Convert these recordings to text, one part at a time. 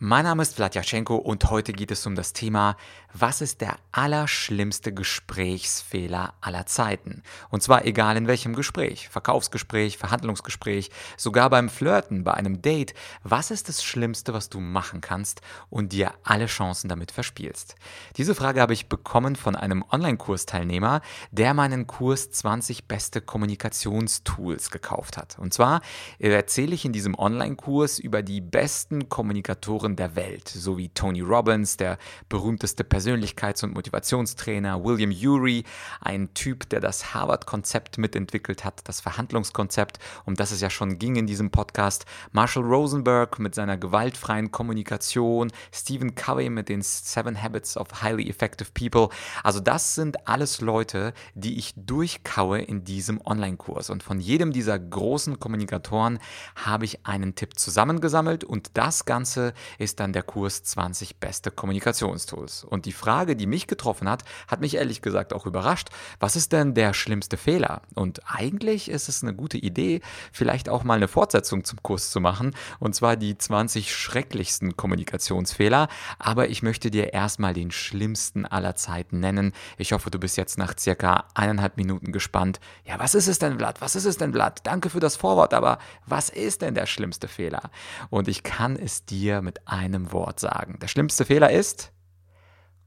Mein Name ist Vladyachenko und heute geht es um das Thema, was ist der allerschlimmste Gesprächsfehler aller Zeiten? Und zwar egal in welchem Gespräch, Verkaufsgespräch, Verhandlungsgespräch, sogar beim Flirten, bei einem Date, was ist das Schlimmste, was du machen kannst und dir alle Chancen damit verspielst? Diese Frage habe ich bekommen von einem Online-Kursteilnehmer, der meinen Kurs 20 beste Kommunikationstools gekauft hat. Und zwar erzähle ich in diesem Online-Kurs über die besten Kommunikatoren Autoren der Welt, so wie Tony Robbins, der berühmteste Persönlichkeits- und Motivationstrainer, William Ury, ein Typ, der das Harvard-Konzept mitentwickelt hat, das Verhandlungskonzept, um das es ja schon ging in diesem Podcast, Marshall Rosenberg mit seiner gewaltfreien Kommunikation, Stephen Covey mit den Seven Habits of Highly Effective People. Also das sind alles Leute, die ich durchkaue in diesem Online-Kurs. Und von jedem dieser großen Kommunikatoren habe ich einen Tipp zusammengesammelt und das Ganze ist dann der Kurs 20 beste Kommunikationstools. Und die Frage, die mich getroffen hat, hat mich ehrlich gesagt auch überrascht. Was ist denn der schlimmste Fehler? Und eigentlich ist es eine gute Idee, vielleicht auch mal eine Fortsetzung zum Kurs zu machen, und zwar die 20 schrecklichsten Kommunikationsfehler. Aber ich möchte dir erstmal den schlimmsten aller Zeiten nennen. Ich hoffe, du bist jetzt nach circa eineinhalb Minuten gespannt. Ja, was ist es denn, Blatt? Was ist es denn, Blatt? Danke für das Vorwort, aber was ist denn der schlimmste Fehler? Und ich kann es dir mit einem Wort sagen. Der schlimmste Fehler ist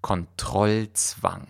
Kontrollzwang.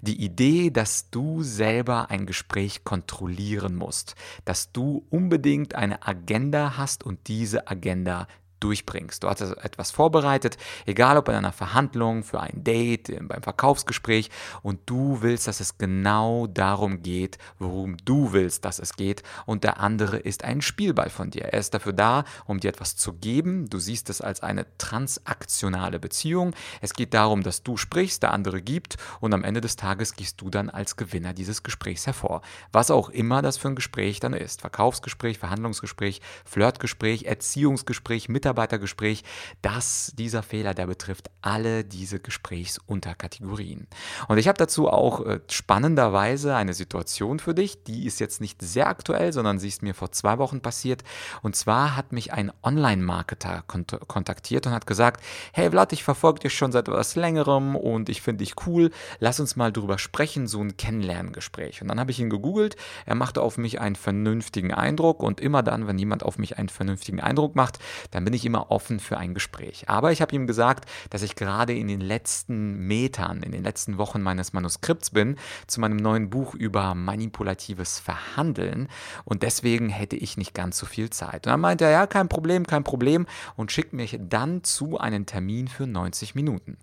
Die Idee, dass du selber ein Gespräch kontrollieren musst, dass du unbedingt eine Agenda hast und diese Agenda durchbringst. Du hast also etwas vorbereitet, egal ob in einer Verhandlung, für ein Date, beim Verkaufsgespräch und du willst, dass es genau darum geht, worum du willst, dass es geht und der andere ist ein Spielball von dir. Er ist dafür da, um dir etwas zu geben. Du siehst es als eine transaktionale Beziehung. Es geht darum, dass du sprichst, der andere gibt und am Ende des Tages gehst du dann als Gewinner dieses Gesprächs hervor. Was auch immer das für ein Gespräch dann ist. Verkaufsgespräch, Verhandlungsgespräch, Flirtgespräch, Erziehungsgespräch, Mitarbeiter Mitarbeitergespräch, dass dieser Fehler, der betrifft alle diese Gesprächsunterkategorien. Und ich habe dazu auch äh, spannenderweise eine Situation für dich, die ist jetzt nicht sehr aktuell, sondern sie ist mir vor zwei Wochen passiert. Und zwar hat mich ein Online-Marketer kont kontaktiert und hat gesagt, hey Vlad, ich verfolge dich schon seit etwas längerem und ich finde dich cool, lass uns mal drüber sprechen, so ein Kennenlerngespräch. Und dann habe ich ihn gegoogelt, er machte auf mich einen vernünftigen Eindruck und immer dann, wenn jemand auf mich einen vernünftigen Eindruck macht, dann bin ich immer offen für ein Gespräch. Aber ich habe ihm gesagt, dass ich gerade in den letzten Metern, in den letzten Wochen meines Manuskripts bin, zu meinem neuen Buch über manipulatives Verhandeln und deswegen hätte ich nicht ganz so viel Zeit. Und dann meinte er, ja, kein Problem, kein Problem und schickt mich dann zu einen Termin für 90 Minuten.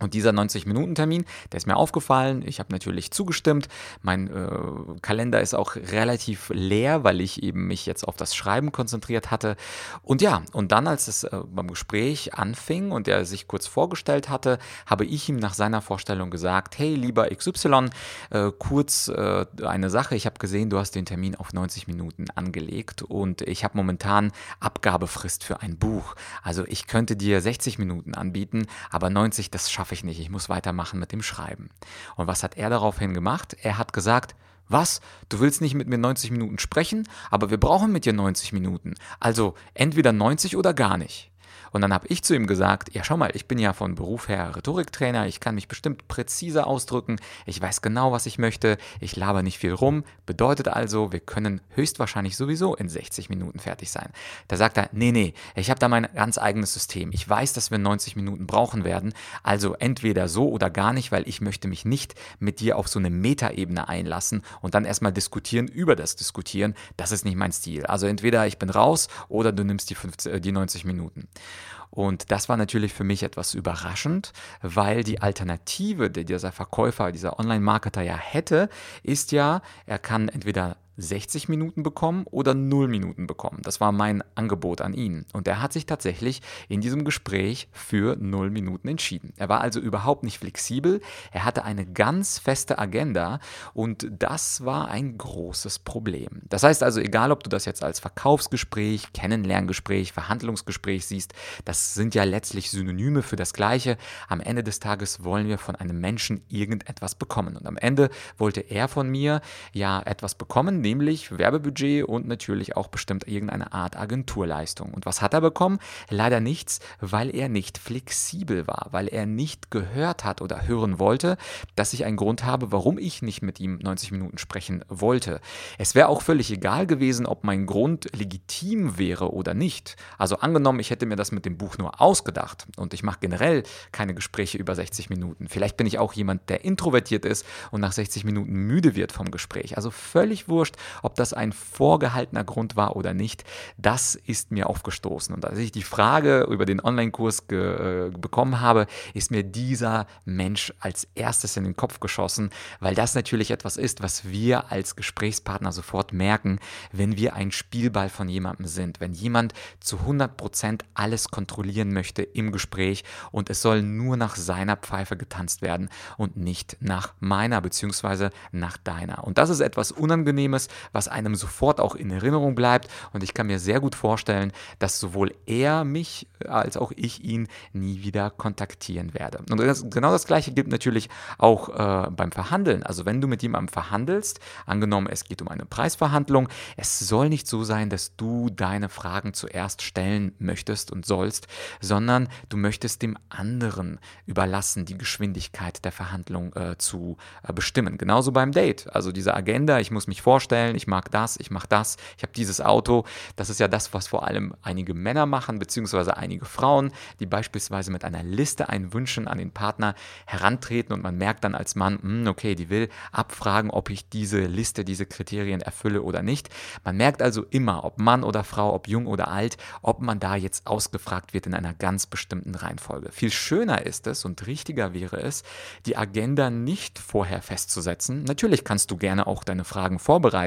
Und dieser 90-Minuten-Termin, der ist mir aufgefallen. Ich habe natürlich zugestimmt. Mein äh, Kalender ist auch relativ leer, weil ich eben mich jetzt auf das Schreiben konzentriert hatte. Und ja, und dann, als es äh, beim Gespräch anfing und er sich kurz vorgestellt hatte, habe ich ihm nach seiner Vorstellung gesagt, hey, lieber XY, äh, kurz äh, eine Sache. Ich habe gesehen, du hast den Termin auf 90 Minuten angelegt und ich habe momentan Abgabefrist für ein Buch. Also ich könnte dir 60 Minuten anbieten, aber 90, das schaffe schaffe ich nicht, ich muss weitermachen mit dem Schreiben. Und was hat er daraufhin gemacht? Er hat gesagt, was? Du willst nicht mit mir 90 Minuten sprechen, aber wir brauchen mit dir 90 Minuten. Also entweder 90 oder gar nicht. Und dann habe ich zu ihm gesagt, ja schau mal, ich bin ja von Beruf her Rhetoriktrainer, ich kann mich bestimmt präziser ausdrücken, ich weiß genau, was ich möchte, ich laber nicht viel rum, bedeutet also, wir können höchstwahrscheinlich sowieso in 60 Minuten fertig sein. Da sagt er, nee, nee, ich habe da mein ganz eigenes System. Ich weiß, dass wir 90 Minuten brauchen werden, also entweder so oder gar nicht, weil ich möchte mich nicht mit dir auf so eine Metaebene einlassen und dann erstmal diskutieren über das Diskutieren. Das ist nicht mein Stil. Also entweder ich bin raus oder du nimmst die, 50, äh, die 90 Minuten. Und das war natürlich für mich etwas überraschend, weil die Alternative, die dieser Verkäufer, dieser Online-Marketer ja hätte, ist ja, er kann entweder 60 Minuten bekommen oder 0 Minuten bekommen. Das war mein Angebot an ihn. Und er hat sich tatsächlich in diesem Gespräch für 0 Minuten entschieden. Er war also überhaupt nicht flexibel. Er hatte eine ganz feste Agenda und das war ein großes Problem. Das heißt also, egal ob du das jetzt als Verkaufsgespräch, Kennenlerngespräch, Verhandlungsgespräch siehst, das sind ja letztlich Synonyme für das Gleiche. Am Ende des Tages wollen wir von einem Menschen irgendetwas bekommen. Und am Ende wollte er von mir ja etwas bekommen, nämlich Werbebudget und natürlich auch bestimmt irgendeine Art Agenturleistung. Und was hat er bekommen? Leider nichts, weil er nicht flexibel war, weil er nicht gehört hat oder hören wollte, dass ich einen Grund habe, warum ich nicht mit ihm 90 Minuten sprechen wollte. Es wäre auch völlig egal gewesen, ob mein Grund legitim wäre oder nicht. Also angenommen, ich hätte mir das mit dem Buch nur ausgedacht und ich mache generell keine Gespräche über 60 Minuten. Vielleicht bin ich auch jemand, der introvertiert ist und nach 60 Minuten müde wird vom Gespräch. Also völlig wurscht, ob das ein vorgehaltener Grund war oder nicht. Das ist mir aufgestoßen. Und als ich die Frage über den Online-Kurs äh, bekommen habe, ist mir dieser Mensch als erstes in den Kopf geschossen, weil das natürlich etwas ist, was wir als Gesprächspartner sofort merken, wenn wir ein Spielball von jemandem sind. Wenn jemand zu 100 Prozent alles kontrollieren möchte im Gespräch und es soll nur nach seiner Pfeife getanzt werden und nicht nach meiner bzw. nach deiner. Und das ist etwas Unangenehmes, was einem sofort auch in Erinnerung bleibt und ich kann mir sehr gut vorstellen, dass sowohl er mich als auch ich ihn nie wieder kontaktieren werde. Und das, genau das gleiche gilt natürlich auch äh, beim Verhandeln. Also wenn du mit jemandem verhandelst, angenommen es geht um eine Preisverhandlung, es soll nicht so sein, dass du deine Fragen zuerst stellen möchtest und sollst, sondern du möchtest dem anderen überlassen, die Geschwindigkeit der Verhandlung äh, zu äh, bestimmen. Genauso beim Date. Also diese Agenda, ich muss mich vorstellen, ich mag das, ich mache das, ich habe dieses Auto. Das ist ja das, was vor allem einige Männer machen, beziehungsweise einige Frauen, die beispielsweise mit einer Liste an Wünschen an den Partner herantreten und man merkt dann als Mann, hm, okay, die will abfragen, ob ich diese Liste, diese Kriterien erfülle oder nicht. Man merkt also immer, ob Mann oder Frau, ob jung oder alt, ob man da jetzt ausgefragt wird in einer ganz bestimmten Reihenfolge. Viel schöner ist es und richtiger wäre es, die Agenda nicht vorher festzusetzen. Natürlich kannst du gerne auch deine Fragen vorbereiten.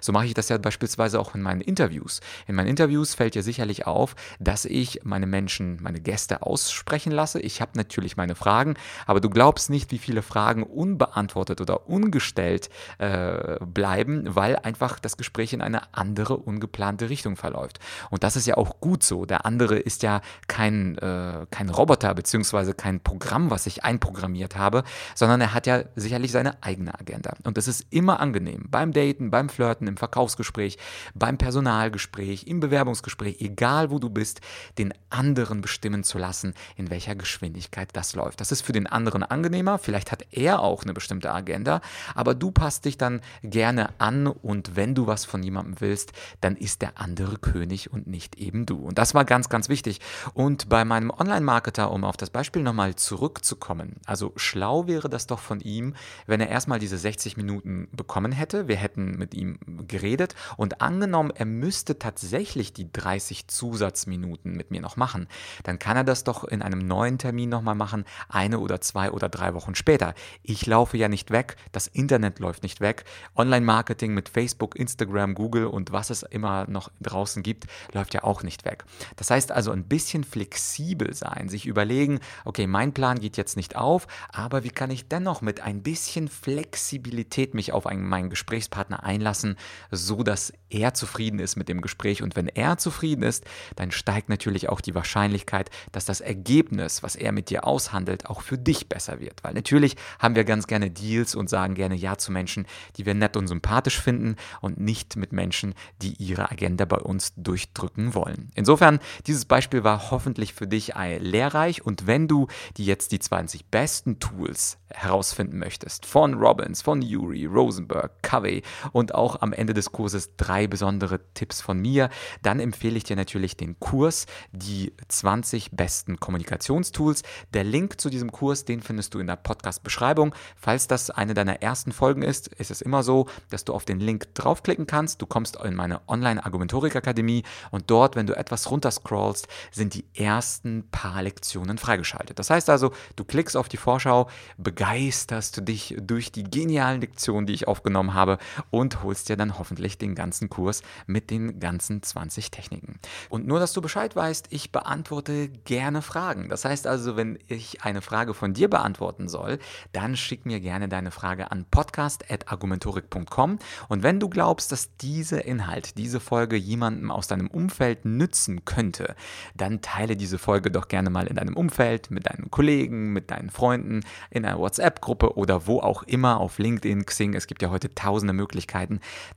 So mache ich das ja beispielsweise auch in meinen Interviews. In meinen Interviews fällt dir sicherlich auf, dass ich meine Menschen, meine Gäste aussprechen lasse. Ich habe natürlich meine Fragen, aber du glaubst nicht, wie viele Fragen unbeantwortet oder ungestellt äh, bleiben, weil einfach das Gespräch in eine andere, ungeplante Richtung verläuft. Und das ist ja auch gut so. Der andere ist ja kein, äh, kein Roboter beziehungsweise kein Programm, was ich einprogrammiert habe, sondern er hat ja sicherlich seine eigene Agenda. Und das ist immer angenehm. Beim Daten, beim Flirten, im Verkaufsgespräch, beim Personalgespräch, im Bewerbungsgespräch, egal wo du bist, den anderen bestimmen zu lassen, in welcher Geschwindigkeit das läuft. Das ist für den anderen angenehmer. Vielleicht hat er auch eine bestimmte Agenda, aber du passt dich dann gerne an und wenn du was von jemandem willst, dann ist der andere König und nicht eben du. Und das war ganz, ganz wichtig. Und bei meinem Online-Marketer, um auf das Beispiel nochmal zurückzukommen, also schlau wäre das doch von ihm, wenn er erstmal diese 60 Minuten bekommen hätte. Wir hätten mit ihm geredet und angenommen, er müsste tatsächlich die 30 Zusatzminuten mit mir noch machen, dann kann er das doch in einem neuen Termin nochmal machen, eine oder zwei oder drei Wochen später. Ich laufe ja nicht weg, das Internet läuft nicht weg. Online-Marketing mit Facebook, Instagram, Google und was es immer noch draußen gibt, läuft ja auch nicht weg. Das heißt also ein bisschen flexibel sein, sich überlegen, okay, mein Plan geht jetzt nicht auf, aber wie kann ich dennoch mit ein bisschen Flexibilität mich auf einen, meinen Gesprächspartner einlassen, so dass er zufrieden ist mit dem Gespräch. Und wenn er zufrieden ist, dann steigt natürlich auch die Wahrscheinlichkeit, dass das Ergebnis, was er mit dir aushandelt, auch für dich besser wird, weil natürlich haben wir ganz gerne Deals und sagen gerne ja zu Menschen, die wir nett und sympathisch finden und nicht mit Menschen, die ihre Agenda bei uns durchdrücken wollen. Insofern, dieses Beispiel war hoffentlich für dich lehrreich. Und wenn du die jetzt die 20 besten Tools herausfinden möchtest, von Robbins, von Yuri, Rosenberg, Covey und auch am Ende des Kurses drei besondere Tipps von mir, dann empfehle ich dir natürlich den Kurs, die 20 besten Kommunikationstools. Der Link zu diesem Kurs, den findest du in der Podcast-Beschreibung. Falls das eine deiner ersten Folgen ist, ist es immer so, dass du auf den Link draufklicken kannst. Du kommst in meine Online-Argumentorik-Akademie und dort, wenn du etwas runterscrollst, sind die ersten paar Lektionen freigeschaltet. Das heißt also, du klickst auf die Vorschau, begeisterst du dich durch die genialen Lektionen, die ich aufgenommen habe und und holst dir dann hoffentlich den ganzen Kurs mit den ganzen 20 Techniken. Und nur, dass du Bescheid weißt, ich beantworte gerne Fragen. Das heißt also, wenn ich eine Frage von dir beantworten soll, dann schick mir gerne deine Frage an podcast.argumentorik.com und wenn du glaubst, dass dieser Inhalt, diese Folge jemandem aus deinem Umfeld nützen könnte, dann teile diese Folge doch gerne mal in deinem Umfeld, mit deinen Kollegen, mit deinen Freunden, in einer WhatsApp-Gruppe oder wo auch immer, auf LinkedIn, Xing. Es gibt ja heute tausende Möglichkeiten.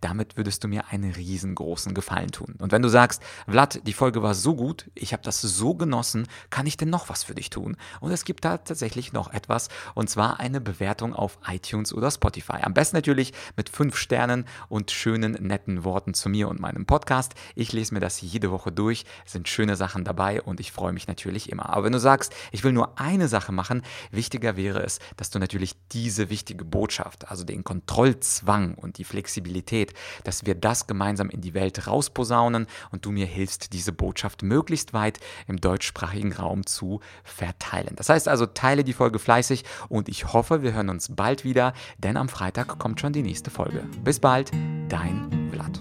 Damit würdest du mir einen riesengroßen Gefallen tun. Und wenn du sagst, Vlad, die Folge war so gut, ich habe das so genossen, kann ich denn noch was für dich tun? Und es gibt da tatsächlich noch etwas, und zwar eine Bewertung auf iTunes oder Spotify. Am besten natürlich mit fünf Sternen und schönen, netten Worten zu mir und meinem Podcast. Ich lese mir das jede Woche durch, es sind schöne Sachen dabei und ich freue mich natürlich immer. Aber wenn du sagst, ich will nur eine Sache machen, wichtiger wäre es, dass du natürlich diese wichtige Botschaft, also den Kontrollzwang und die Flexibilität, dass wir das gemeinsam in die Welt rausposaunen und du mir hilfst, diese Botschaft möglichst weit im deutschsprachigen Raum zu verteilen. Das heißt also, teile die Folge fleißig und ich hoffe, wir hören uns bald wieder, denn am Freitag kommt schon die nächste Folge. Bis bald, dein Vlad.